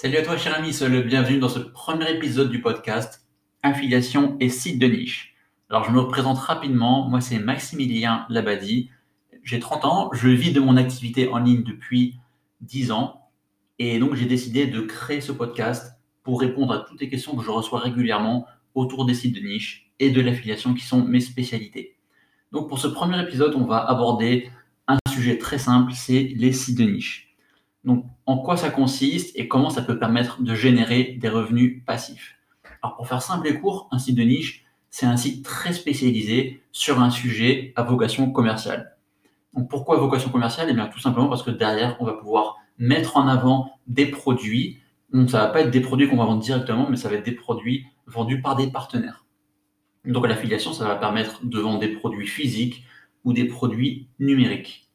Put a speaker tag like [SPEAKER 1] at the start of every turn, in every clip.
[SPEAKER 1] Salut à toi, cher ami, le bienvenu dans ce premier épisode du podcast Affiliation et site de niche. Alors, je me représente rapidement. Moi, c'est Maximilien Labadie. J'ai 30 ans. Je vis de mon activité en ligne depuis 10 ans. Et donc, j'ai décidé de créer ce podcast pour répondre à toutes les questions que je reçois régulièrement autour des sites de niche et de l'affiliation qui sont mes spécialités. Donc, pour ce premier épisode, on va aborder un sujet très simple, c'est les sites de niche. Donc, en quoi ça consiste et comment ça peut permettre de générer des revenus passifs? Alors, pour faire simple et court, un site de niche, c'est un site très spécialisé sur un sujet à vocation commerciale. Donc, pourquoi vocation commerciale? Eh bien, tout simplement parce que derrière, on va pouvoir mettre en avant des produits. Donc, ça va pas être des produits qu'on va vendre directement, mais ça va être des produits vendus par des partenaires. Donc, l'affiliation, ça va permettre de vendre des produits physiques ou des produits numériques.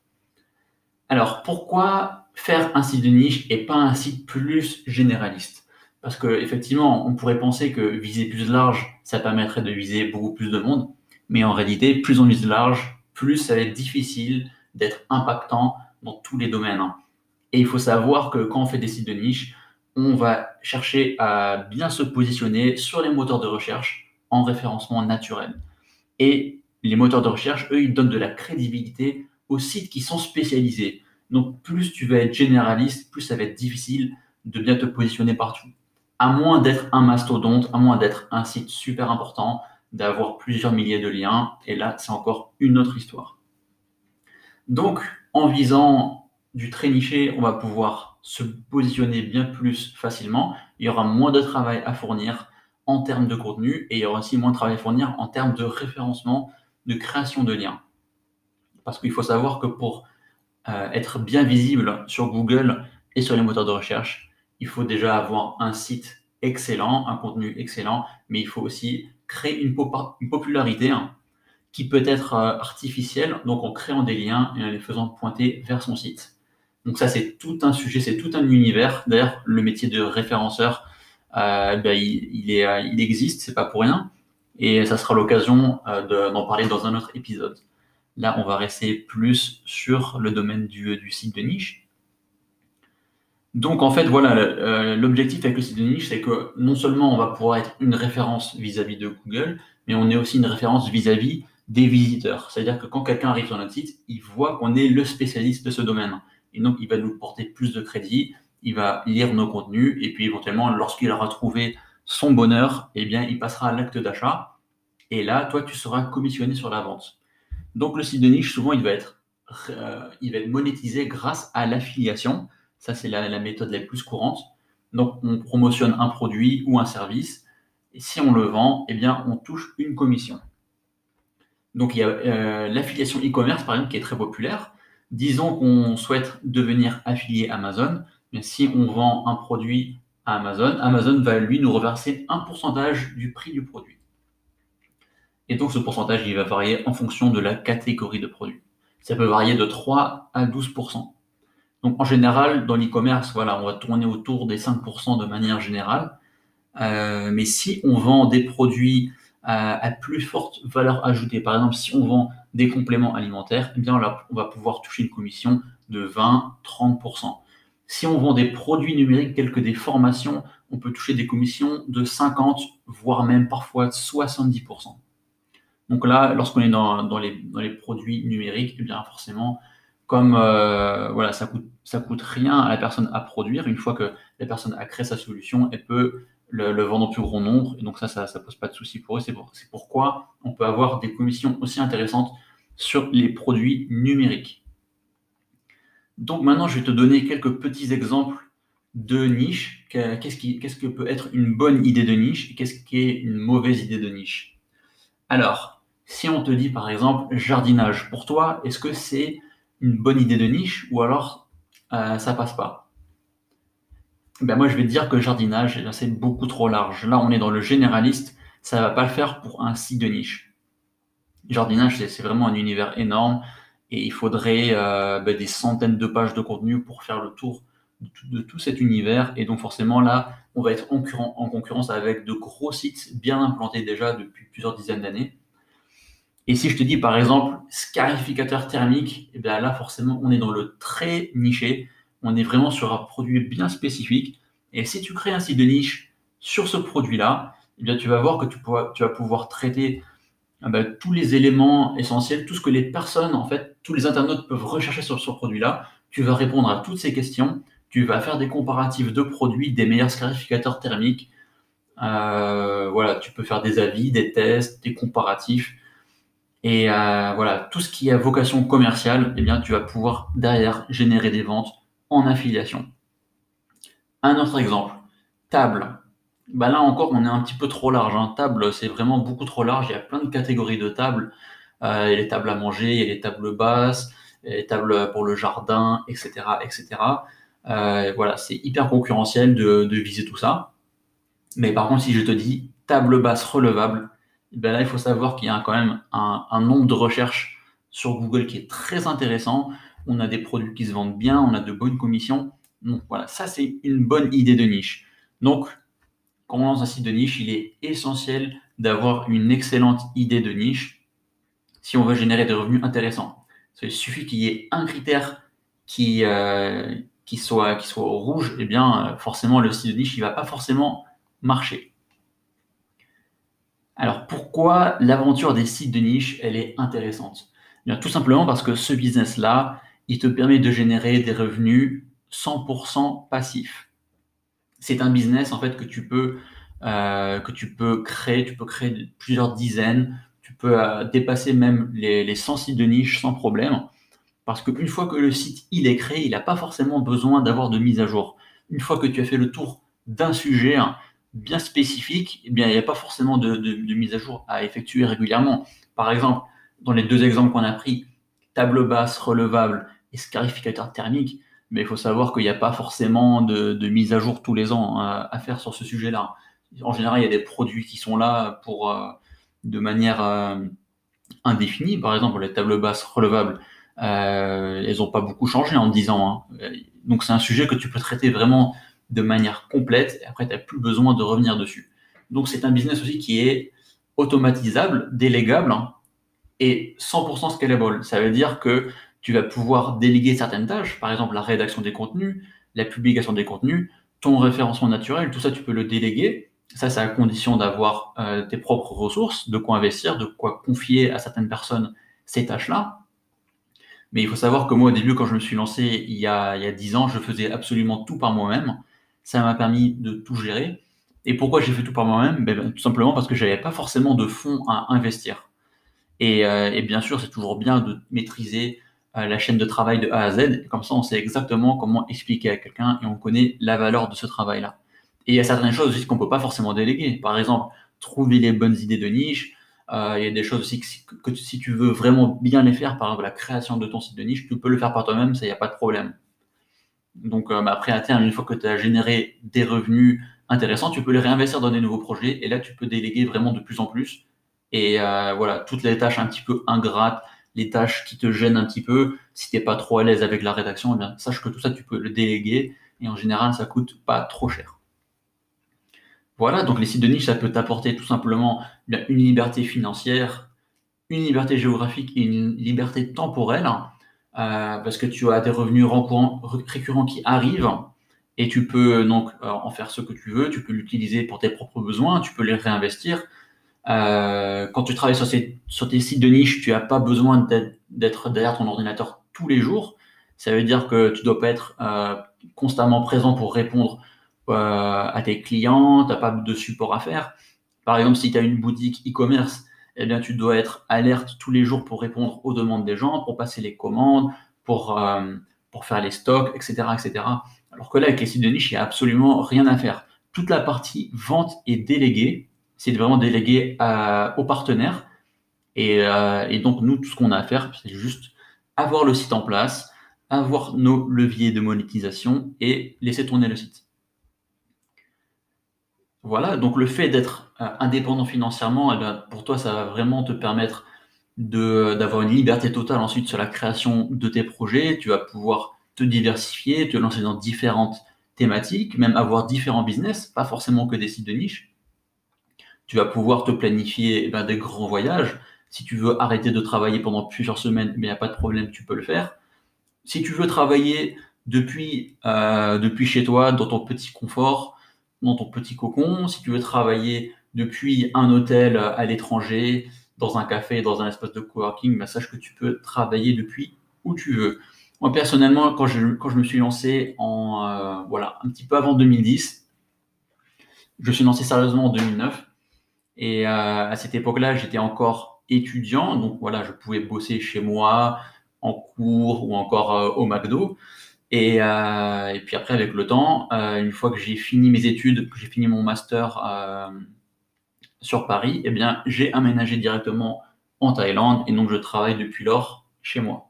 [SPEAKER 1] Alors, pourquoi faire un site de niche et pas un site plus généraliste. Parce que effectivement, on pourrait penser que viser plus large, ça permettrait de viser beaucoup plus de monde, mais en réalité, plus on vise large, plus ça va être difficile d'être impactant dans tous les domaines. Et il faut savoir que quand on fait des sites de niche, on va chercher à bien se positionner sur les moteurs de recherche en référencement naturel. Et les moteurs de recherche, eux, ils donnent de la crédibilité aux sites qui sont spécialisés. Donc, plus tu vas être généraliste, plus ça va être difficile de bien te positionner partout. À moins d'être un mastodonte, à moins d'être un site super important, d'avoir plusieurs milliers de liens. Et là, c'est encore une autre histoire. Donc, en visant du très niché, on va pouvoir se positionner bien plus facilement. Il y aura moins de travail à fournir en termes de contenu et il y aura aussi moins de travail à fournir en termes de référencement, de création de liens. Parce qu'il faut savoir que pour euh, être bien visible sur Google et sur les moteurs de recherche, il faut déjà avoir un site excellent, un contenu excellent, mais il faut aussi créer une, popularité hein, qui peut être euh, artificielle, donc en créant des liens et en les faisant pointer vers son site. Donc ça, c'est tout un sujet, c'est tout un univers. D'ailleurs, le métier de référenceur, euh, ben, il, est, il existe, c'est pas pour rien. Et ça sera l'occasion d'en parler dans un autre épisode. Là, on va rester plus sur le domaine du, site de niche. Donc, en fait, voilà, euh, l'objectif avec le site de niche, c'est que non seulement on va pouvoir être une référence vis-à-vis de Google, mais on est aussi une référence vis-à-vis des visiteurs. C'est-à-dire que quand quelqu'un arrive sur notre site, il voit qu'on est le spécialiste de ce domaine. Et donc, il va nous porter plus de crédit, il va lire nos contenus, et puis éventuellement, lorsqu'il aura trouvé son bonheur, eh bien, il passera à l'acte d'achat. Et là, toi, tu seras commissionné sur la vente. Donc le site de niche, souvent, il va être, euh, être monétisé grâce à l'affiliation. Ça, c'est la, méthode la plus courante. Donc on promotionne un produit ou un service. Et si on le vend, eh bien, on touche une commission. Donc il y a euh, l'affiliation e-commerce, par exemple, qui est très populaire. Disons qu'on souhaite devenir affilié Amazon. Mais si on vend un produit à Amazon, Amazon va lui nous reverser un pourcentage du prix du produit. Et donc ce pourcentage, il va varier en fonction de la catégorie de produit. Ça peut varier de 3 à 12%. Donc en général, dans l'e-commerce, voilà, on va tourner autour des 5% de manière générale. Euh, mais si on vend des produits à, plus forte valeur ajoutée, par exemple si on vend des compléments alimentaires, eh bien là, on va pouvoir toucher une commission de 20-30%. Si on vend des produits numériques tels que des formations, on peut toucher des commissions de 50, voire même parfois 70%. Donc là, lorsqu'on est dans, les, produits numériques, eh bien forcément, comme euh, voilà, ça coûte, coûte rien à la personne à produire, une fois que la personne a créé sa solution, elle peut le, vendre en plus grand nombre, et donc ça, ça ne pose pas de souci pour eux. C'est pourquoi on peut avoir des commissions aussi intéressantes sur les produits numériques. Donc maintenant, je vais te donner quelques petits exemples de niche. Qu'est-ce, qui, qu'est-ce que peut être une bonne idée de niche et qu'est-ce qui est une mauvaise idée de niche? Alors, si on te dit par exemple jardinage, pour toi, est-ce que c'est une bonne idée de niche ou alors euh, ça passe pas? Ben Moi, je vais te dire que jardinage, eh c'est beaucoup trop large. Là, on est dans le généraliste, ça va pas le faire pour un site de niche. Jardinage, c'est vraiment un univers énorme et il faudrait euh, ben, des centaines de pages de contenu pour faire le tour de tout, cet univers. Et donc forcément, là, on va être en, concurrence avec de gros sites bien implantés déjà depuis plusieurs dizaines d'années. Et si je te dis par exemple scarificateur thermique, et eh bien là forcément on est dans le très niché, on est vraiment sur un produit bien spécifique Et si tu crées un site de niche sur ce produit-là, eh bien, tu vas voir que tu, tu vas pouvoir traiter ah ben, tous les éléments essentiels, tout ce que les personnes, en fait, tous les internautes peuvent rechercher sur ce produit-là. Tu vas répondre à toutes ces questions. Tu vas faire des comparatifs de produits, des meilleurs scarificateurs thermiques. Euh, voilà, tu peux faire des avis, des tests, des comparatifs. Et euh, voilà, tout ce qui a vocation commerciale, eh bien, tu vas pouvoir derrière générer des ventes en affiliation. Un autre exemple, table. Bah là encore, on est un petit peu trop large. Hein. Table, c'est vraiment beaucoup trop large. Il y a plein de catégories de tables. Euh, il y a les tables à manger, il y a les tables basses, les tables pour le jardin, etc. etc. Euh, voilà, c'est hyper concurrentiel de, viser tout ça. Mais par contre, si je te dis table basse relevable, ben là, il faut savoir qu'il y a quand même un, un, nombre de recherches sur Google qui est très intéressant. On a des produits qui se vendent bien, on a de bonnes commissions. Donc voilà, ça c'est une bonne idée de niche. Donc quand on lance un site de niche, il est essentiel d'avoir une excellente idée de niche si on veut générer des revenus intéressants. Il suffit qu'il y ait un critère qui, euh, qui, soit, soit rouge, eh bien euh, forcément le site de niche, il va pas forcément marcher. Alors pourquoi l'aventure des sites de niche, elle est intéressante? Eh Tout simplement parce que ce business-là, il te permet de générer des revenus 100% passifs. C'est un business en fait que tu peux euh, que tu peux créer, tu peux créer plusieurs dizaines, tu peux euh, dépasser même les, les 100 sites de niche sans problème, parce qu'une fois que le site il est créé, il n'a pas forcément besoin d'avoir de mise à jour. Une fois que tu as fait le tour d'un sujet hein, bien spécifique, eh bien il n'y a pas forcément de, mise à jour à effectuer régulièrement. Par exemple, dans les deux exemples qu'on a pris, table basse relevable et scarificateur thermique, mais il faut savoir qu'il n'y a pas forcément de, mise à jour tous les ans hein, à, faire sur ce sujet-là. En général, il y a des produits qui sont là pour euh, de manière euh, indéfinie. Par exemple, les tables basses relevables, elles n'ont pas beaucoup changé en 10 ans. Hein. Donc c'est un sujet que tu peux traiter vraiment de manière complète et après tu n'as plus besoin de revenir dessus. Donc c'est un business aussi qui est automatisable, délégable hein, et 100% scalable. Ça veut dire que tu vas pouvoir déléguer certaines tâches, par exemple la rédaction des contenus, la publication des contenus, ton référencement naturel, tout ça tu peux le déléguer. Ça, c'est à condition d'avoir euh, tes propres ressources, de quoi investir, de quoi confier à certaines personnes ces tâches-là. Mais il faut savoir que moi, au début, quand je me suis lancé il y a, il y a 10 ans, je faisais absolument tout par moi-même. Ça m'a permis de tout gérer. Et pourquoi j'ai fait tout par moi-même? Ben, ben, Tout simplement parce que je n'avais pas forcément de fonds à investir. Et, euh, et bien sûr, c'est toujours bien de maîtriser la chaîne de travail de A à Z. Comme ça, on sait exactement comment expliquer à quelqu'un et on connaît la valeur de ce travail-là. Et il y a certaines choses aussi qu'on ne peut pas forcément déléguer. Par exemple, trouver les bonnes idées de niche. Euh, il y a des choses aussi que, si tu veux vraiment bien les faire, par exemple la création de ton site de niche, tu peux le faire par toi-même, ça, il n'y a pas de problème. Donc euh, après, à terme, une fois que tu as généré des revenus intéressants, tu peux les réinvestir dans des nouveaux projets et là, tu peux déléguer vraiment de plus en plus. Et euh, voilà, toutes les tâches un petit peu ingrates, les tâches qui te gênent un petit peu, si tu n'es pas trop à l'aise avec la rédaction, eh sache que tout ça, tu peux le déléguer et en général, ça coûte pas trop cher. Voilà, donc les sites de niche, ça peut t'apporter tout simplement une liberté financière, une liberté géographique et une liberté temporelle, euh, parce que tu as des revenus récurrents qui arrivent et tu peux donc euh, en faire ce que tu veux, tu peux l'utiliser pour tes propres besoins, tu peux les réinvestir, euh, quand tu travailles sur, ces, tes sites de niche, tu n'as pas besoin d'être derrière ton ordinateur tous les jours. Ça veut dire que tu dois pas être euh, constamment présent pour répondre euh, à tes clients, tu n'as pas de support à faire. Par exemple, si tu as une boutique e-commerce, eh bien, tu dois être alerte tous les jours pour répondre aux demandes des gens, pour passer les commandes, pour, euh, pour faire les stocks, etc., etc. Alors que là, avec les sites de niche, il n'y a absolument rien à faire. Toute la partie vente est déléguée c'est vraiment délégué à, aux partenaires. Euh, et, donc, nous, tout ce qu'on a à faire, c'est juste avoir le site en place, avoir nos leviers de monétisation et laisser tourner le site. Voilà, donc le fait d'être euh, indépendant financièrement, eh pour toi, ça va vraiment te permettre d'avoir une liberté totale ensuite sur la création de tes projets. Tu vas pouvoir te diversifier, te lancer dans différentes thématiques, même avoir différents business, pas forcément que des sites de niche. Tu vas pouvoir te planifier eh ben, des grands voyages. Si tu veux arrêter de travailler pendant plusieurs semaines, il n'y a pas de problème, tu peux le faire. Si tu veux travailler depuis, euh, depuis chez toi, dans ton petit confort, dans ton petit cocon. Si tu veux travailler depuis un hôtel à l'étranger, dans un café, dans un espace de coworking, bah, sache que tu peux travailler depuis où tu veux. Moi, personnellement, quand je, me suis lancé en, euh, voilà, un petit peu avant 2010, je suis lancé sérieusement en 2009. Et euh, à cette époque-là, j'étais encore étudiant. Donc voilà, je pouvais bosser chez moi, en cours ou encore euh, au McDo. Et, et, puis après, avec le temps, une fois que j'ai fini mes études, que j'ai fini mon master sur Paris, eh bien, j'ai aménagé directement en Thaïlande et donc je travaille depuis lors chez moi.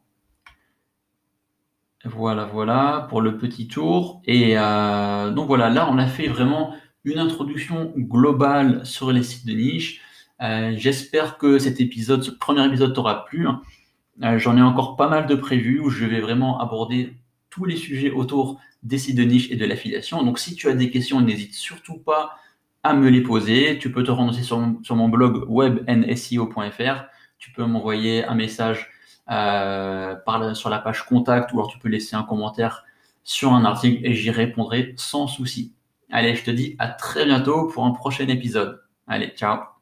[SPEAKER 1] Voilà, voilà pour le petit tour. Et euh, donc voilà, là on a fait vraiment une introduction globale sur les sites de niche. Euh, j'espère que cet épisode, ce premier épisode t'aura plu. Euh, j'en ai encore pas mal de prévus où je vais vraiment aborder tous les sujets autour des sites de niche et de l'affiliation. Donc si tu as des questions, n'hésite surtout pas à me les poser. Tu peux te rendre sur, mon blog webnseo.fr. Tu peux m'envoyer un message euh, par sur la page contact ou alors tu peux laisser un commentaire sur un article et j'y répondrai sans souci. Allez, je te dis à très bientôt pour un prochain épisode. Allez, ciao